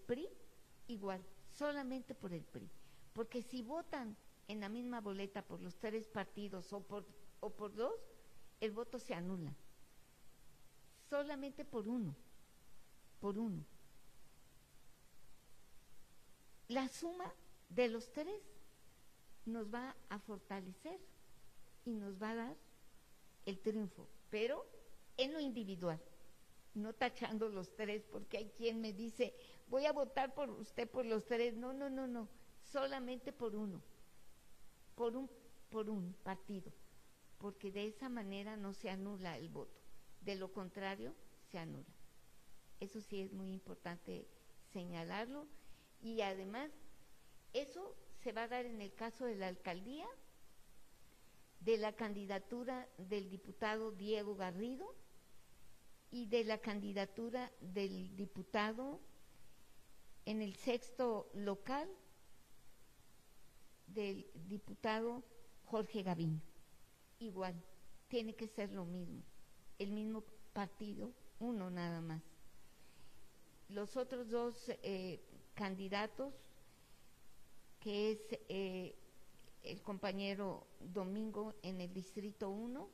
PRI, igual, solamente por el PRI. Porque si votan en la misma boleta por los tres partidos o por, o por dos, el voto se anula. Solamente por uno, por uno. La suma de los tres nos va a fortalecer y nos va a dar el triunfo, pero en lo individual, no tachando los tres, porque hay quien me dice, voy a votar por usted por los tres. No, no, no, no, solamente por uno, por un, por un partido, porque de esa manera no se anula el voto, de lo contrario se anula. Eso sí es muy importante señalarlo y además eso se va a dar en el caso de la alcaldía, de la candidatura del diputado Diego Garrido y de la candidatura del diputado en el sexto local del diputado Jorge Gaviño. Igual, tiene que ser lo mismo, el mismo partido, uno nada más. Los otros dos eh, candidatos, que es eh, el compañero Domingo en el Distrito 1,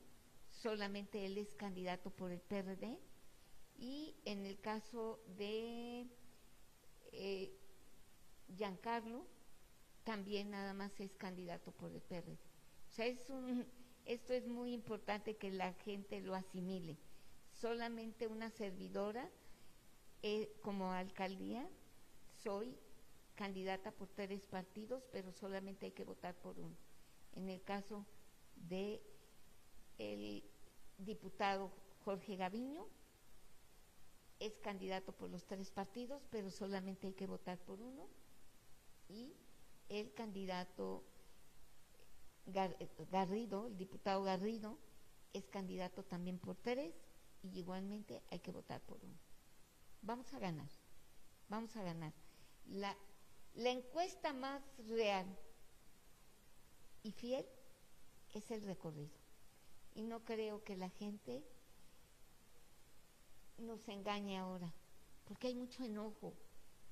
solamente él es candidato por el PRD, y en el caso de eh, Giancarlo, también nada más es candidato por el PRD. O sea, es un, esto es muy importante que la gente lo asimile. Solamente una servidora eh, como alcaldía soy candidata por tres partidos, pero solamente hay que votar por uno. En el caso de el diputado Jorge Gaviño, es candidato por los tres partidos, pero solamente hay que votar por uno. Y el candidato Garrido, el diputado Garrido, es candidato también por tres y igualmente hay que votar por uno. Vamos a ganar, vamos a ganar. La, la encuesta más real y fiel es el recorrido. Y no creo que la gente nos engañe ahora, porque hay mucho enojo,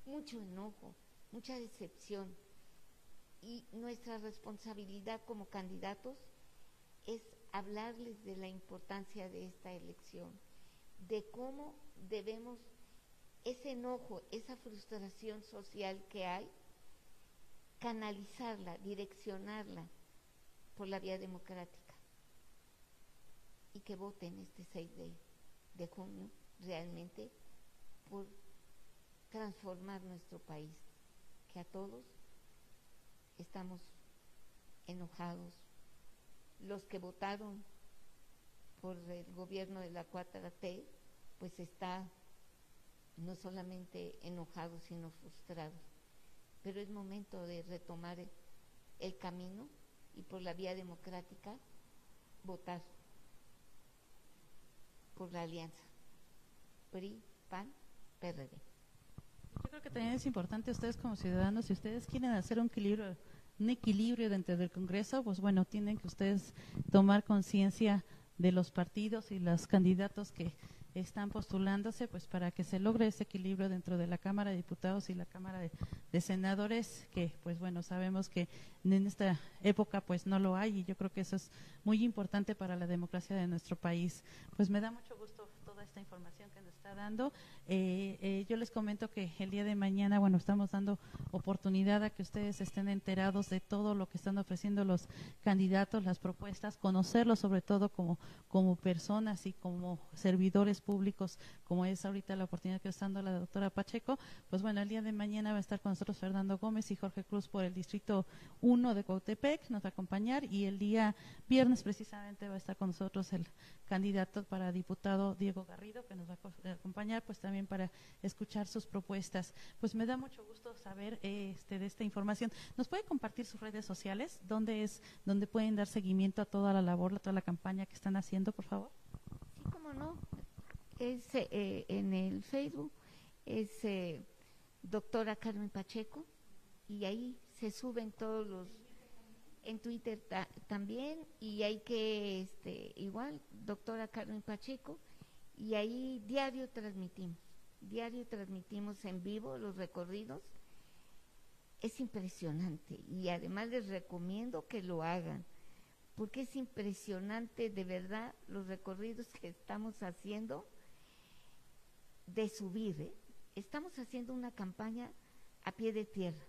mucho enojo, mucha decepción. Y nuestra responsabilidad como candidatos es hablarles de la importancia de esta elección, de cómo debemos ese enojo, esa frustración social que hay, canalizarla, direccionarla por la vía democrática. Y que voten este 6 de, de junio realmente por transformar nuestro país, que a todos estamos enojados. Los que votaron por el gobierno de la 4T, pues está no solamente enojados, sino frustrados. Pero es momento de retomar el, camino y por la vía democrática votar por la alianza. PRI, PAN, PRD. Creo que también es importante ustedes como ciudadanos, si ustedes quieren hacer un equilibrio, un equilibrio dentro del Congreso, pues bueno, tienen que ustedes tomar conciencia de los partidos y los candidatos que están postulándose pues para que se logre ese equilibrio dentro de la Cámara de Diputados y la Cámara de, de, Senadores que pues bueno sabemos que en esta época pues no lo hay y yo creo que eso es muy importante para la democracia de nuestro país. Pues me da mucho gusto esta información que nos está dando. Eh, eh, yo les comento que el día de mañana, bueno, estamos dando oportunidad a que ustedes estén enterados de todo lo que están ofreciendo los candidatos, las propuestas, conocerlos sobre todo como, como personas y como servidores públicos, como es ahorita la oportunidad que está dando la doctora Pacheco. Pues bueno, el día de mañana va a estar con nosotros Fernando Gómez y Jorge Cruz por el distrito 1 de Cautepec, nos va a acompañar y el día viernes precisamente va a estar con nosotros el candidato para diputado Diego Que nos va a acompañar, pues también para escuchar sus propuestas. Pues me da mucho gusto saber este, de esta información. ¿Nos puede compartir sus redes sociales? ¿Dónde es, donde pueden dar seguimiento a toda la labor, a toda la campaña que están haciendo, por favor? Sí, cómo no. Es eh, en el Facebook, es eh, doctora Carmen Pacheco, y ahí se suben todos los en Twitter también y hay que este igual doctora Carmen Pacheco Y ahí diario transmitimos, diario transmitimos en vivo los recorridos. Es impresionante y además les recomiendo que lo hagan, porque es impresionante de verdad los recorridos que estamos haciendo de subir. ¿eh? Estamos haciendo una campaña a pie de tierra,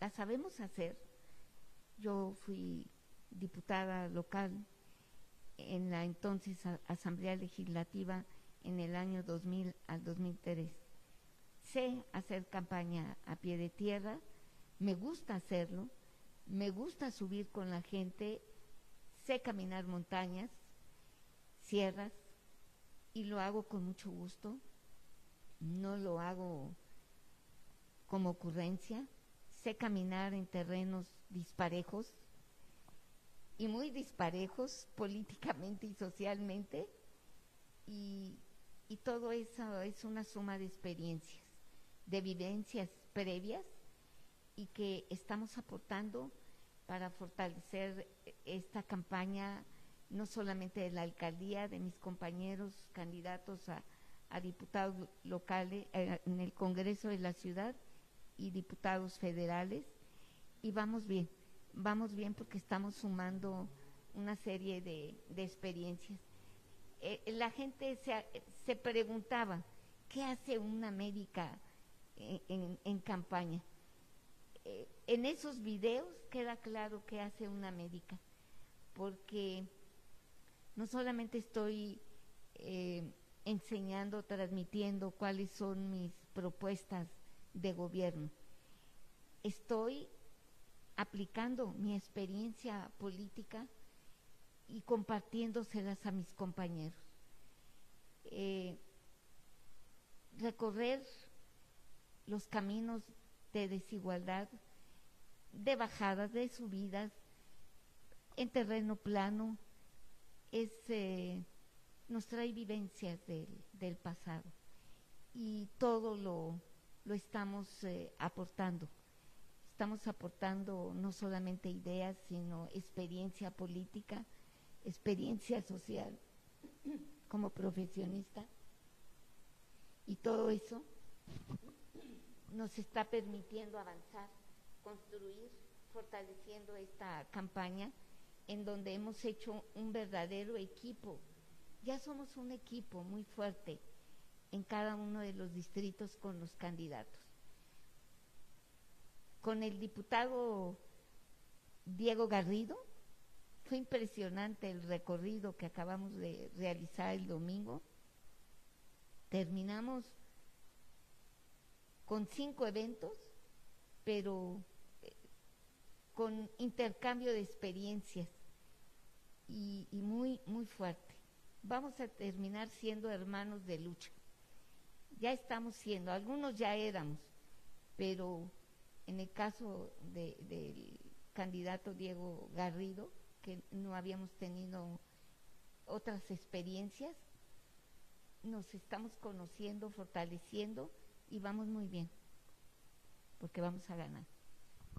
la sabemos hacer. Yo fui diputada local en la entonces Asamblea Legislativa en el año 2000 al 2003. Sé hacer campaña a pie de tierra, me gusta hacerlo, me gusta subir con la gente, sé caminar montañas, sierras, y lo hago con mucho gusto, no lo hago como ocurrencia, sé caminar en terrenos disparejos, y muy disparejos (laughs) políticamente y socialmente, y, todo eso es una suma de experiencias, de vivencias previas, y que estamos aportando para fortalecer esta campaña, no solamente de la alcaldía, de mis compañeros candidatos a, diputados locales eh, en el Congreso de la ciudad y diputados federales, y vamos bien vamos bien porque estamos sumando una serie de, experiencias. Eh, la gente se, se, preguntaba, ¿qué hace una médica en, campaña? Eh, en esos videos queda claro qué hace una médica, porque no solamente estoy eh, enseñando, transmitiendo cuáles son mis propuestas de gobierno, estoy aplicando mi experiencia política y compartiéndoselas a mis compañeros. Eh, recorrer los caminos de desigualdad, de bajadas, de subidas, en terreno plano, eh, nos trae vivencias del, pasado y todo lo, estamos eh, aportando estamos aportando no solamente ideas, sino experiencia política, experiencia social como profesionista. Y todo eso nos está permitiendo avanzar, construir, fortaleciendo esta campaña en donde hemos hecho un verdadero equipo. Ya somos un equipo muy fuerte en cada uno de los distritos con los candidatos con el diputado Diego Garrido. Fue impresionante el recorrido que acabamos de realizar el domingo. Terminamos con cinco eventos, pero eh, con intercambio de experiencias y, muy, muy fuerte. Vamos a terminar siendo hermanos de lucha. Ya estamos siendo, algunos ya éramos, pero en el caso del candidato Diego Garrido, que no habíamos tenido otras experiencias, nos estamos conociendo, fortaleciendo y vamos muy bien, porque vamos a ganar.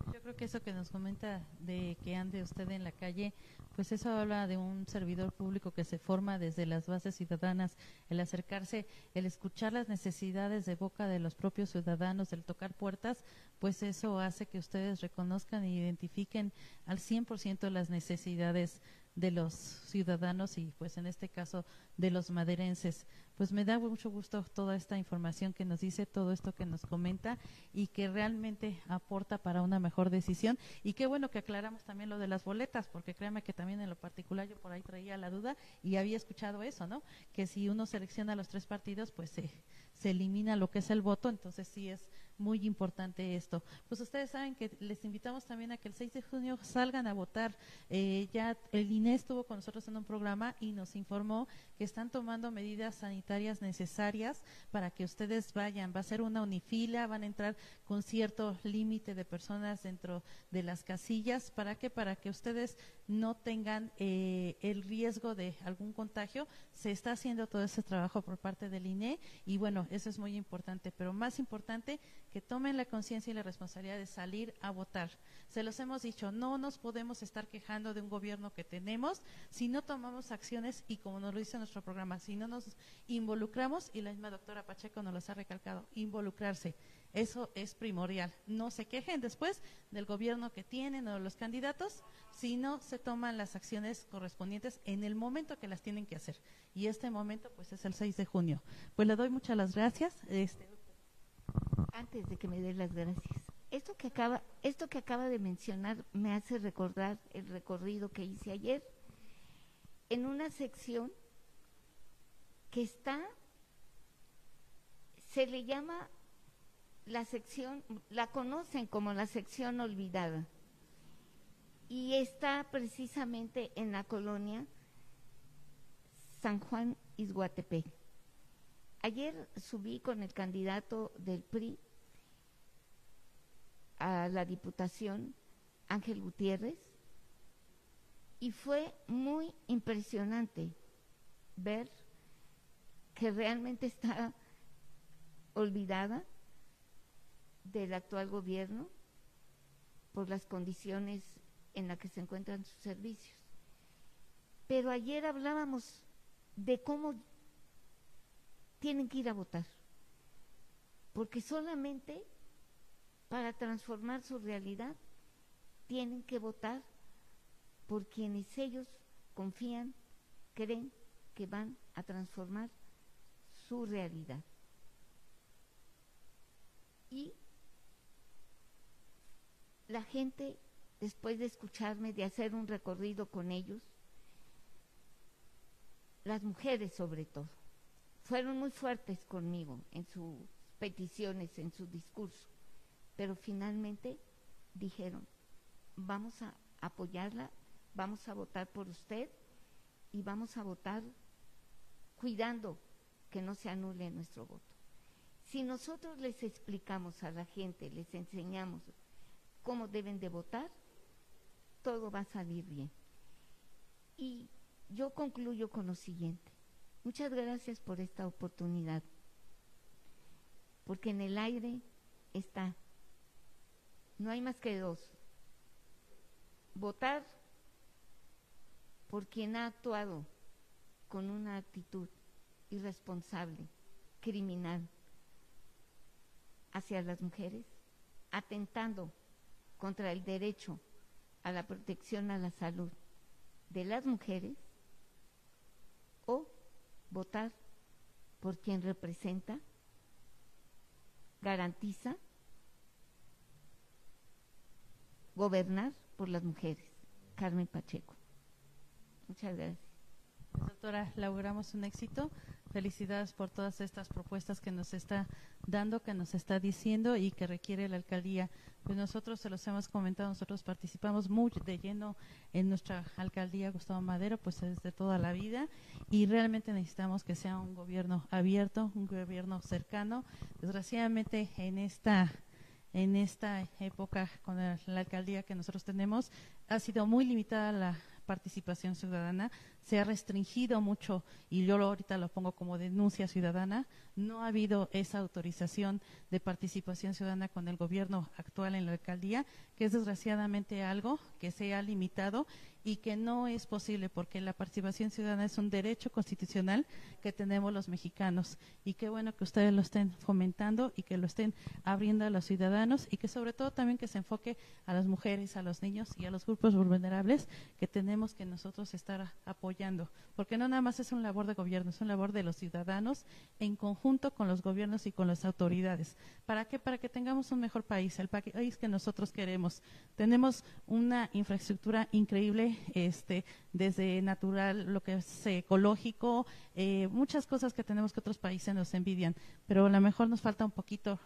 Yo creo que eso que nos comenta de que ande usted en la calle, pues eso habla de un servidor público que se forma desde las bases ciudadanas, el acercarse, el escuchar las necesidades de boca de los propios ciudadanos, el tocar puertas, pues eso hace que ustedes reconozcan e identifiquen al 100% las necesidades de los ciudadanos y pues en este caso de los maderenses. Pues me da mucho gusto toda esta información que nos dice, todo esto que nos comenta y que realmente aporta para una mejor decisión. Y qué bueno que aclaramos también lo de las boletas, porque créame que también en lo particular yo por ahí traía la duda y había escuchado eso, ¿no? Que si uno selecciona los tres partidos, pues se, se elimina lo que es el voto, entonces sí es muy importante esto. Pues ustedes saben que les invitamos también a que el 6 de junio salgan a votar. Eh, ya el INE estuvo con nosotros en un programa y nos informó que están tomando medidas sanitarias necesarias para que ustedes vayan. Va a ser una unifila, van a entrar con cierto límite de personas dentro de las casillas. ¿Para qué? Para que ustedes no tengan eh, el riesgo de algún contagio. Se está haciendo todo ese trabajo por parte del INE y bueno, eso es muy importante. Pero más importante que tomen la conciencia y la responsabilidad de salir a votar. Se los hemos dicho, no nos podemos estar quejando de un gobierno que tenemos si no tomamos acciones y como nos lo dice nuestro programa, si no nos involucramos, y la misma doctora Pacheco nos los ha recalcado, involucrarse. Eso es primordial. No se quejen después del gobierno que tienen o de los candidatos, si no se toman las acciones correspondientes en el momento que las tienen que hacer. Y este momento, pues, es el 6 de junio. Pues le doy muchas las gracias. Este, Antes de que me dé las gracias, esto que acaba, esto que acaba de mencionar me hace recordar el recorrido que hice ayer en una sección que está, se le llama la sección, la conocen como la sección olvidada y está precisamente en la colonia San Juan Izguatepec. Ayer subí con el candidato del PRI a la Diputación, Ángel Gutiérrez, y fue muy impresionante ver que realmente está olvidada del actual gobierno por las condiciones en las que se encuentran sus servicios. Pero ayer hablábamos de cómo tienen que ir a votar, porque solamente para transformar su realidad tienen que votar por quienes ellos confían, creen que van a transformar su realidad. Y la gente, después de escucharme, de hacer un recorrido con ellos, las mujeres sobre todo, fueron muy fuertes conmigo en sus peticiones, en su discurso, pero finalmente dijeron, vamos a apoyarla, vamos a votar por usted y vamos a votar cuidando que no se anule nuestro voto. Si nosotros les explicamos a la gente, les enseñamos cómo deben de votar, todo va a salir bien. Y yo concluyo con lo siguiente. Muchas gracias por esta oportunidad, porque en el aire está, no hay más que dos, votar por quien ha actuado con una actitud irresponsable, criminal, hacia las mujeres, atentando contra el derecho a la protección a la salud de las mujeres votar por quien representa, garantiza gobernar por las mujeres. Carmen Pacheco. Muchas gracias. Doctora, logramos un éxito. Felicidades por todas estas propuestas que nos está dando, que nos está diciendo y que requiere la alcaldía. Pues nosotros se los hemos comentado, nosotros participamos muy de lleno en nuestra alcaldía Gustavo Madero, pues desde toda la vida y realmente necesitamos que sea un gobierno abierto, un gobierno cercano. Desgraciadamente en esta en esta época con la, la alcaldía que nosotros tenemos ha sido muy limitada la participación ciudadana, se ha restringido mucho, y yo ahorita lo pongo como denuncia ciudadana, no ha habido esa autorización de participación ciudadana con el gobierno actual en la alcaldía, que es desgraciadamente algo que se ha limitado y que no es posible porque la participación ciudadana es un derecho constitucional que tenemos los mexicanos. Y qué bueno que ustedes lo estén fomentando y que lo estén abriendo a los ciudadanos y que sobre todo también que se enfoque a las mujeres, a los niños y a los grupos vulnerables que tenemos que nosotros estar apoyando, porque no nada más es una labor de gobierno, es una labor de los ciudadanos en conjunto con los gobiernos y con las autoridades. ¿Para qué? Para que tengamos un mejor país, el país que nosotros queremos. Tenemos una infraestructura increíble este, desde natural, lo que es ecológico, eh, muchas cosas que tenemos que otros países nos envidian, pero a lo mejor nos falta un poquito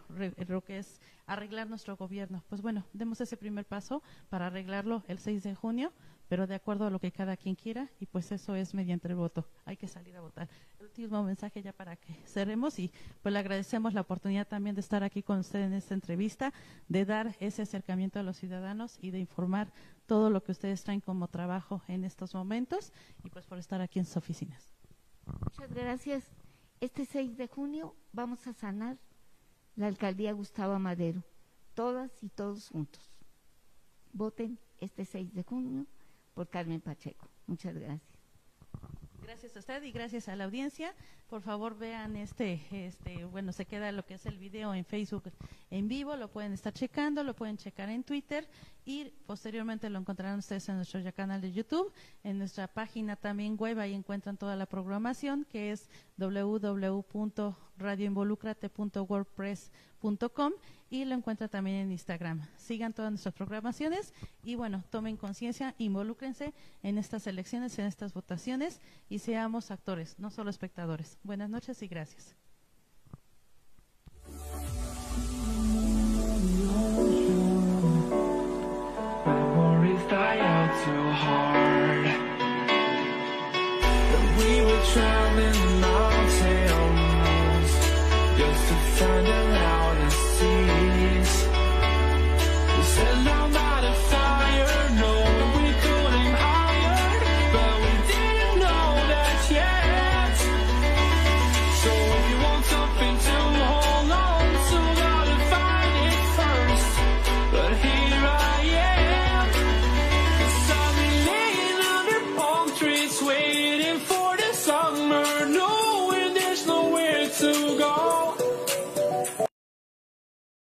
lo que es arreglar nuestro gobierno. Pues bueno, demos ese primer paso para arreglarlo el 6 de junio, pero de acuerdo a lo que cada quien quiera, y pues eso es mediante el voto. Hay que salir a votar. El último mensaje ya para que cerremos y pues le agradecemos la oportunidad también de estar aquí con usted en esta entrevista, de dar ese acercamiento a los ciudadanos y de informar todo lo que ustedes traen como trabajo en estos momentos y pues por estar aquí en sus oficinas. Muchas gracias. Este 6 de junio vamos a sanar la alcaldía Gustavo Madero, todas y todos juntos. Voten este 6 de junio por Carmen Pacheco. Muchas gracias. Gracias a usted y gracias a la audiencia. Por favor, vean este, este, bueno, se queda lo que es el video en Facebook en vivo, lo pueden estar checando, lo pueden checar en Twitter y posteriormente lo encontrarán ustedes en nuestro canal de YouTube, en nuestra página también web, ahí encuentran toda la programación que es www.radioinvolucrate.wordpress.com y lo encuentran también en Instagram. Sigan todas nuestras programaciones y bueno, tomen conciencia, involúcrense en estas elecciones, en estas votaciones y seamos actores, no solo espectadores. Buenas noches y gracias.